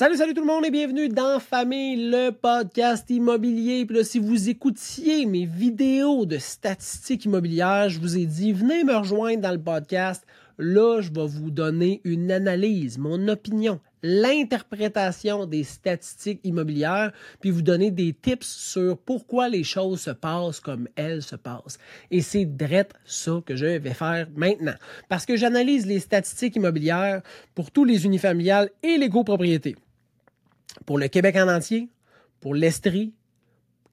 Salut, salut tout le monde et bienvenue dans Famille, le podcast immobilier. Puis là, si vous écoutiez mes vidéos de statistiques immobilières, je vous ai dit, venez me rejoindre dans le podcast. Là, je vais vous donner une analyse, mon opinion, l'interprétation des statistiques immobilières, puis vous donner des tips sur pourquoi les choses se passent comme elles se passent. Et c'est direct ça que je vais faire maintenant. Parce que j'analyse les statistiques immobilières pour tous les unifamiliales et les copropriétés. Pour le Québec en entier, pour l'Estrie,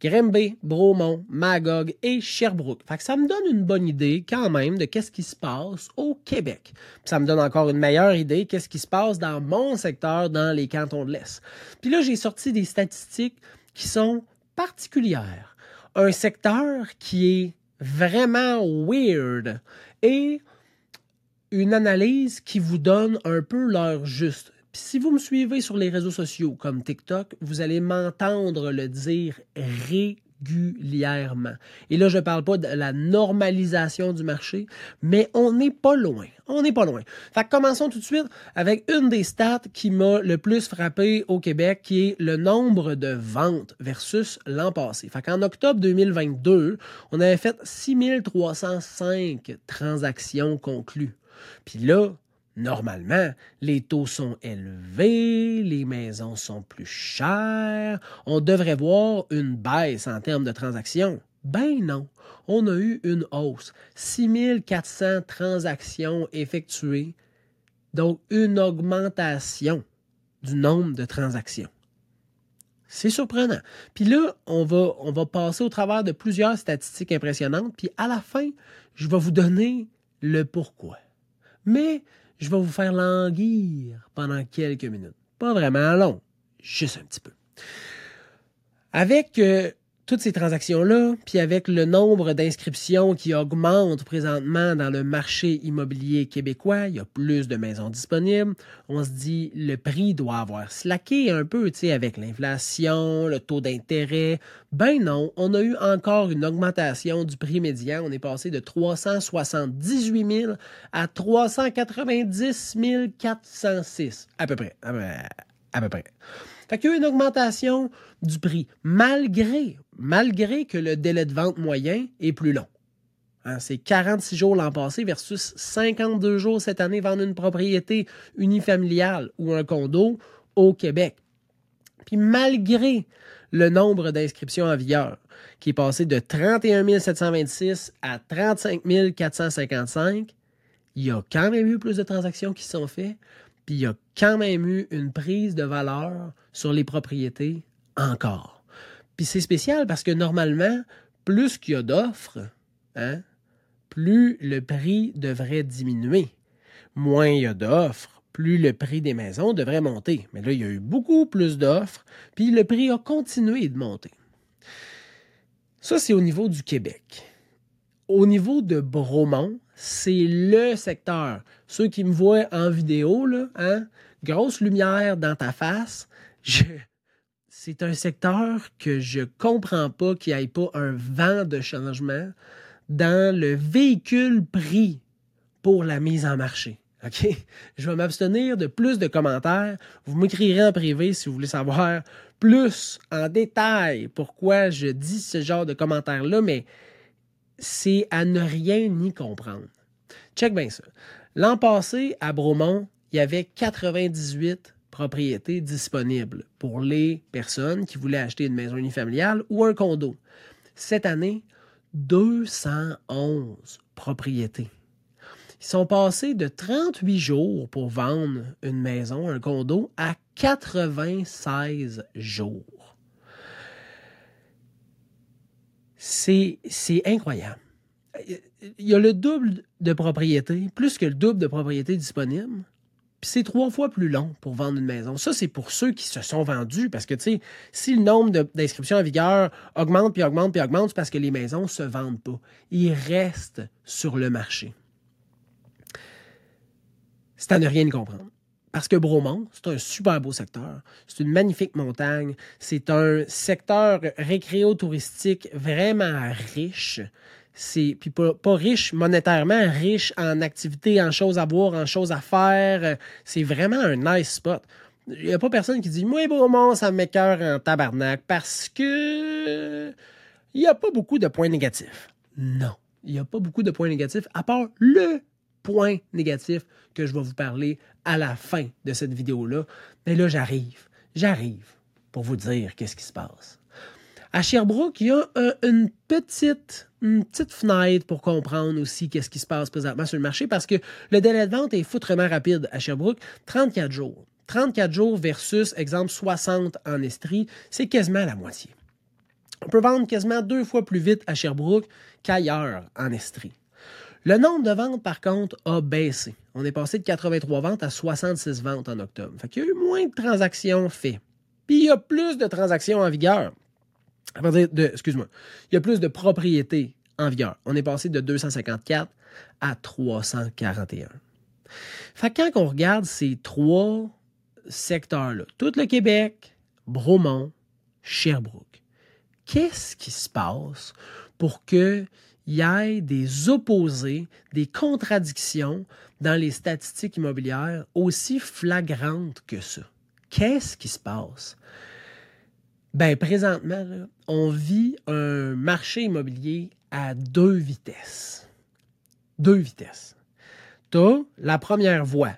Grimby, Bromont, Magog et Sherbrooke. Fait que ça me donne une bonne idée quand même de qu'est-ce qui se passe au Québec. ça me donne encore une meilleure idée qu'est-ce qui se passe dans mon secteur dans les cantons de l'Est. Puis là, j'ai sorti des statistiques qui sont particulières. Un secteur qui est vraiment weird et une analyse qui vous donne un peu l'heure juste si vous me suivez sur les réseaux sociaux comme TikTok, vous allez m'entendre le dire régulièrement. Et là, je ne parle pas de la normalisation du marché, mais on n'est pas loin. On n'est pas loin. Fait que commençons tout de suite avec une des stats qui m'a le plus frappé au Québec, qui est le nombre de ventes versus l'an passé. Fait qu'en octobre 2022, on avait fait 6305 transactions conclues. Puis là, Normalement, les taux sont élevés, les maisons sont plus chères, on devrait voir une baisse en termes de transactions. Ben non, on a eu une hausse. 6400 transactions effectuées, donc une augmentation du nombre de transactions. C'est surprenant. Puis là, on va, on va passer au travers de plusieurs statistiques impressionnantes, puis à la fin, je vais vous donner le pourquoi. Mais je vais vous faire languir pendant quelques minutes. Pas vraiment long, juste un petit peu. Avec euh, toutes ces transactions-là, puis avec le nombre d'inscriptions qui augmente présentement dans le marché immobilier québécois, il y a plus de maisons disponibles, on se dit le prix doit avoir slacké un peu, tu sais, avec l'inflation, le taux d'intérêt. Ben non, on a eu encore une augmentation du prix médian. On est passé de 378 000 à 390 406, à peu près. À peu près. Fait qu'il y a eu une augmentation du prix, malgré, malgré que le délai de vente moyen est plus long. Hein, c'est 46 jours l'an passé versus 52 jours cette année vendre une propriété unifamiliale ou un condo au Québec. Puis malgré le nombre d'inscriptions en vigueur, qui est passé de 31 726 à 35 455, il y a quand même eu plus de transactions qui sont faites, puis il y a quand même eu une prise de valeur sur les propriétés encore. Puis c'est spécial parce que normalement, plus qu'il y a d'offres, hein, plus le prix devrait diminuer. Moins il y a d'offres, plus le prix des maisons devrait monter. Mais là, il y a eu beaucoup plus d'offres, puis le prix a continué de monter. Ça, c'est au niveau du Québec. Au niveau de Bromont, c'est le secteur. Ceux qui me voient en vidéo, là, hein, grosse lumière dans ta face, c'est un secteur que je comprends pas qu'il n'y ait pas un vent de changement dans le véhicule prix pour la mise en marché. OK? Je vais m'abstenir de plus de commentaires. Vous m'écrirez en privé si vous voulez savoir plus en détail pourquoi je dis ce genre de commentaires-là, mais c'est à ne rien ni comprendre. Check bien ça. L'an passé, à Bromont, il y avait 98 propriétés disponibles pour les personnes qui voulaient acheter une maison unifamiliale ou un condo. Cette année, 211 propriétés. Ils sont passés de 38 jours pour vendre une maison, un condo, à 96 jours c'est incroyable. Il y a le double de propriétés, plus que le double de propriétés disponibles. Puis c'est trois fois plus long pour vendre une maison. Ça, c'est pour ceux qui se sont vendus. Parce que, tu sais, si le nombre d'inscriptions en vigueur augmente, puis augmente, puis augmente, c'est parce que les maisons ne se vendent pas. Ils restent sur le marché. C'est à ne rien comprendre. Parce que Bromont, c'est un super beau secteur. C'est une magnifique montagne. C'est un secteur récréo-touristique vraiment riche. C'est puis pas, riche monétairement, riche en activités, en choses à voir, en choses à faire. C'est vraiment un nice spot. il n'y a pas personne qui dit Moi, Beaumont, ça cœur en tabarnak parce que il n'y a pas beaucoup de points négatifs. Non, il n'y a pas beaucoup de points négatifs, à part le point négatif que je vais vous parler à la fin de cette vidéo-là. Mais là, j'arrive. J'arrive pour vous dire qu'est-ce qui se passe. À Sherbrooke, il y a une, petite, une petite fenêtre pour comprendre aussi qu'est-ce qui se passe présentement sur le marché parce que le délai de vente est foutrement rapide à Sherbrooke, 34 jours. 34 jours versus, exemple, 60 en Estrie, c'est quasiment la moitié. On peut vendre quasiment deux fois plus vite à Sherbrooke qu'ailleurs en Estrie. Le nombre de ventes, par contre, a baissé. On est passé de 83 ventes à 66 ventes en octobre. Fait qu'il y a eu moins de transactions faites. Puis il y a plus de transactions en vigueur. excuse-moi, il y a plus de propriétés en vigueur. On est passé de 254 à 341. Fait que quand on regarde ces trois secteurs-là, tout le Québec, Bromont, Sherbrooke, qu'est-ce qui se passe pour qu'il y ait des opposés, des contradictions dans les statistiques immobilières aussi flagrantes que ça? Qu'est-ce qui se passe? Ben, présentement, on vit un marché immobilier à deux vitesses. Deux vitesses. Tu as la première voie,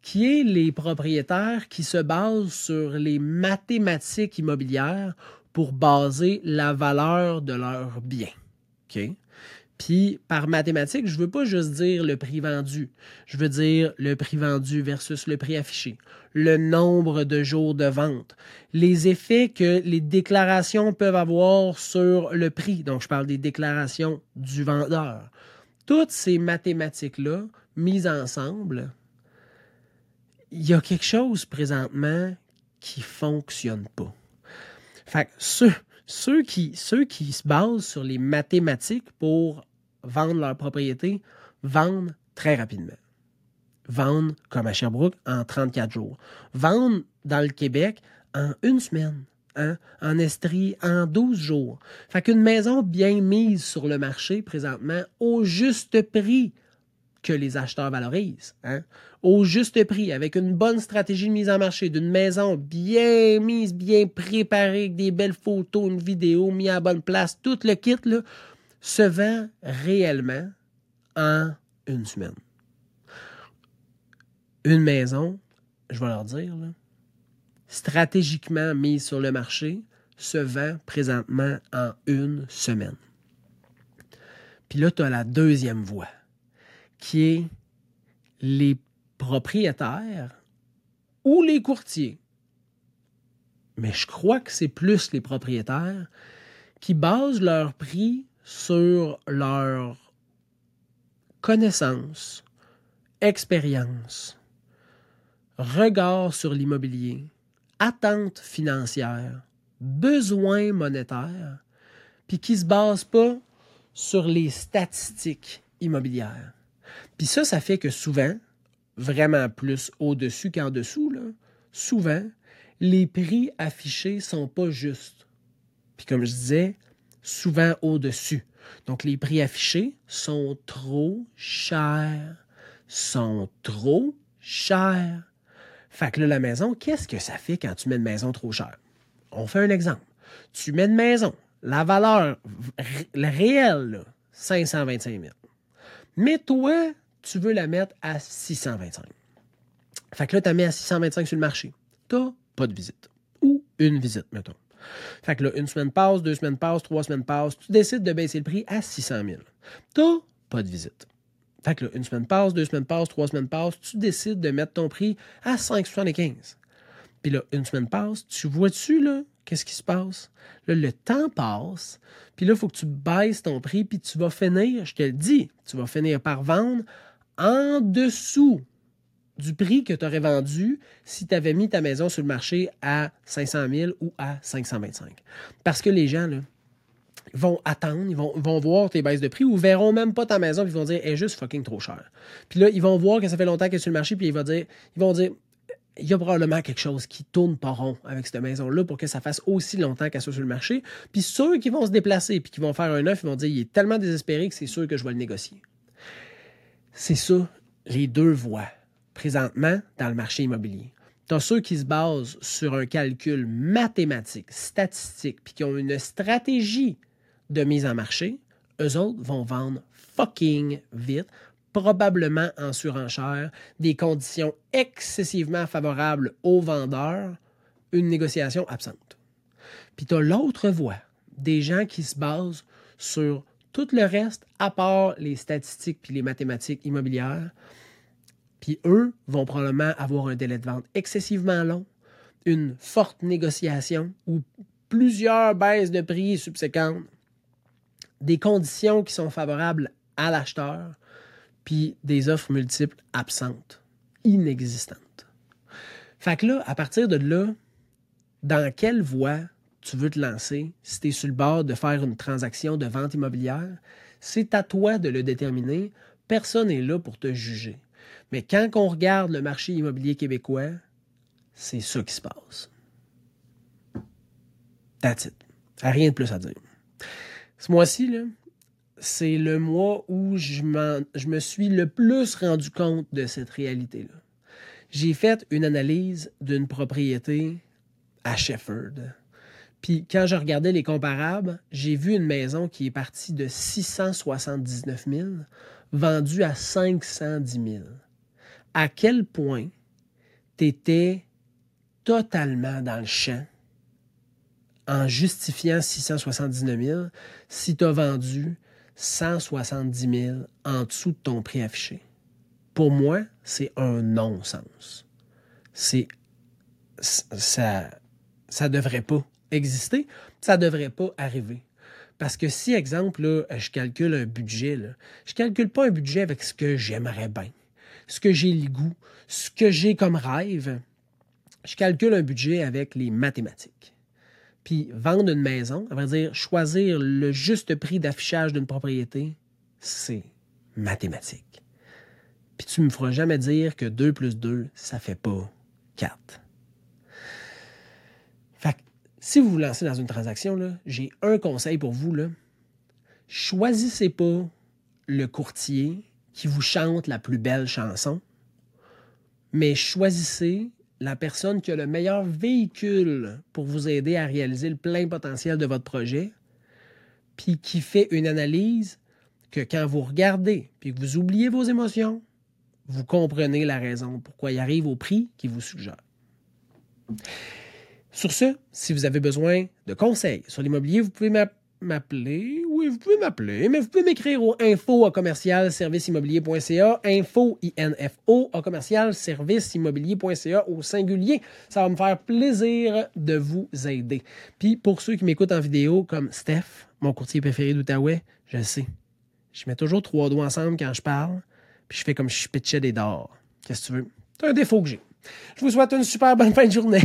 qui est les propriétaires qui se basent sur les mathématiques immobilières pour baser la valeur de leurs biens. OK? Puis par mathématiques, je ne veux pas juste dire le prix vendu. Je veux dire le prix vendu versus le prix affiché, le nombre de jours de vente, les effets que les déclarations peuvent avoir sur le prix. Donc je parle des déclarations du vendeur. Toutes ces mathématiques-là, mises ensemble, il y a quelque chose présentement qui ne fonctionne pas. Fait que ceux, ceux qui, se basent sur les mathématiques pour vendre leur propriété vendent très rapidement. Vendent, comme à Sherbrooke, en 34 jours. Vendent dans le Québec en une semaine. Hein? En Estrie, en 12 jours. Fait qu'une maison bien mise sur le marché présentement au juste prix que les acheteurs valorisent. Hein? Au juste prix, avec une bonne stratégie de mise en marché, d'une maison bien mise, bien préparée, avec des belles photos, une vidéo, mis à bonne place, tout le kit, là, se vend réellement en une semaine. Une maison, je vais leur dire, stratégiquement mise sur le marché, se vend présentement en une semaine. Puis là, tu as la deuxième voie qui est les propriétaires ou les courtiers. Mais je crois que c'est plus les propriétaires qui basent leur prix sur leur connaissance, expérience, regard sur l'immobilier, attente financière, besoin monétaire, puis qui ne se basent pas sur les statistiques immobilières. Puis ça, ça fait que souvent, vraiment plus au-dessus qu'en dessous, là, souvent, les prix affichés sont pas justes. Puis comme je disais, souvent au-dessus. Donc les prix affichés sont trop chers. Sont trop chers. Fait que là, la maison, qu'est-ce que ça fait quand tu mets une maison trop chère? On fait un exemple. Tu mets une maison, la valeur réelle, 525 000. Mais toi, tu veux la mettre à 625. Fait que là, tu as mis à 625 sur le marché. Tu pas de visite. Ou une visite, mettons. Fait que là, une semaine passe, deux semaines passent, trois semaines passent. Tu décides de baisser le prix à 600 000. Tu pas de visite. Fait que là, une semaine passe, deux semaines passent, trois semaines passent. Tu décides de mettre ton prix à 5,75. Puis là, une semaine passe, tu vois-tu, là, qu'est-ce qui se passe? Le temps passe, puis là, il faut que tu baisses ton prix, puis tu vas finir, je te le dis, tu vas finir par vendre en dessous du prix que tu aurais vendu si tu avais mis ta maison sur le marché à 500 000 ou à 525. Parce que les gens, là, vont attendre, ils vont, voir tes baisses de prix ou verront même pas ta maison puis ils vont dire elle est juste fucking trop cher. Puis là, ils vont voir que ça fait longtemps qu'elle est sur le marché puis ils vont dire ils vont dire il y a probablement quelque chose qui tourne pas rond avec cette maison-là pour que ça fasse aussi longtemps qu'elle soit sur le marché. Puis ceux qui vont se déplacer puis qui vont faire un œuf, ils vont dire il est tellement désespéré que c'est sûr que je vais le négocier. C'est ça, les deux voies, présentement, dans le marché immobilier. Tu ceux qui se basent sur un calcul mathématique, statistique, puis qui ont une stratégie de mise en marché. Eux autres vont vendre fucking vite, probablement en surenchère, des conditions excessivement favorables aux vendeurs, une négociation absente. Puis tu as l'autre voie, des gens qui se basent sur tout le reste, à part les statistiques puis les mathématiques immobilières. Puis eux vont probablement avoir un délai de vente excessivement long, une forte négociation ou plusieurs baisses de prix subséquentes, des conditions qui sont favorables à l'acheteur, puis des offres multiples absentes, inexistantes. Fait que là, à partir de là, dans quelle voie tu veux te lancer, si tu es sur le bord de faire une transaction de vente immobilière, c'est à toi de le déterminer. Personne n'est là pour te juger. Mais quand on regarde le marché immobilier québécois, c'est ça qui se passe. That's it. Rien de plus à dire. Ce mois-ci, c'est le mois où je, me suis le plus rendu compte de cette réalité-là. J'ai fait une analyse d'une propriété à Shefford puis quand je regardais les comparables, j'ai vu une maison qui est partie de 679 000, vendue à 510 000. À quel point tu étais totalement dans le champ en justifiant 679 000 si tu as vendu 170 000 en dessous de ton prix affiché. Pour moi, c'est un non-sens. C'est ça ça devrait pas exister, ça devrait pas arriver. Parce que si, exemple, je calcule un budget, je ne calcule pas un budget avec ce que j'aimerais bien, ce que j'ai le goût, ce que j'ai comme rêve. Je calcule un budget avec les mathématiques. Puis vendre une maison, à vrai dire, choisir le juste prix d'affichage d'une propriété, c'est mathématique. Puis tu me feras jamais dire que 2 plus 2, ça fait pas 4. Si vous vous lancez dans une transaction, j'ai un conseil pour vous. Là. Choisissez pas le courtier qui vous chante la plus belle chanson, mais choisissez la personne qui a le meilleur véhicule pour vous aider à réaliser le plein potentiel de votre projet, puis qui fait une analyse que quand vous regardez, puis que vous oubliez vos émotions, vous comprenez la raison pourquoi il arrive au prix qu'il vous suggère. Sur ce, si vous avez besoin de conseils sur l'immobilier, vous pouvez m'appeler. Vous pouvez m'appeler, mais vous pouvez m'écrire au info à commercial info info à commercial au singulier. Ça va me faire plaisir de vous aider. Puis pour ceux qui m'écoutent en vidéo, comme Steph, mon courtier préféré d'Outaouais, je le sais. Je mets toujours trois doigts ensemble quand je parle, puis je fais comme si je pitchais des dards. Qu'est-ce que tu veux? C'est un défaut que j'ai. Je vous souhaite une super bonne fin de journée.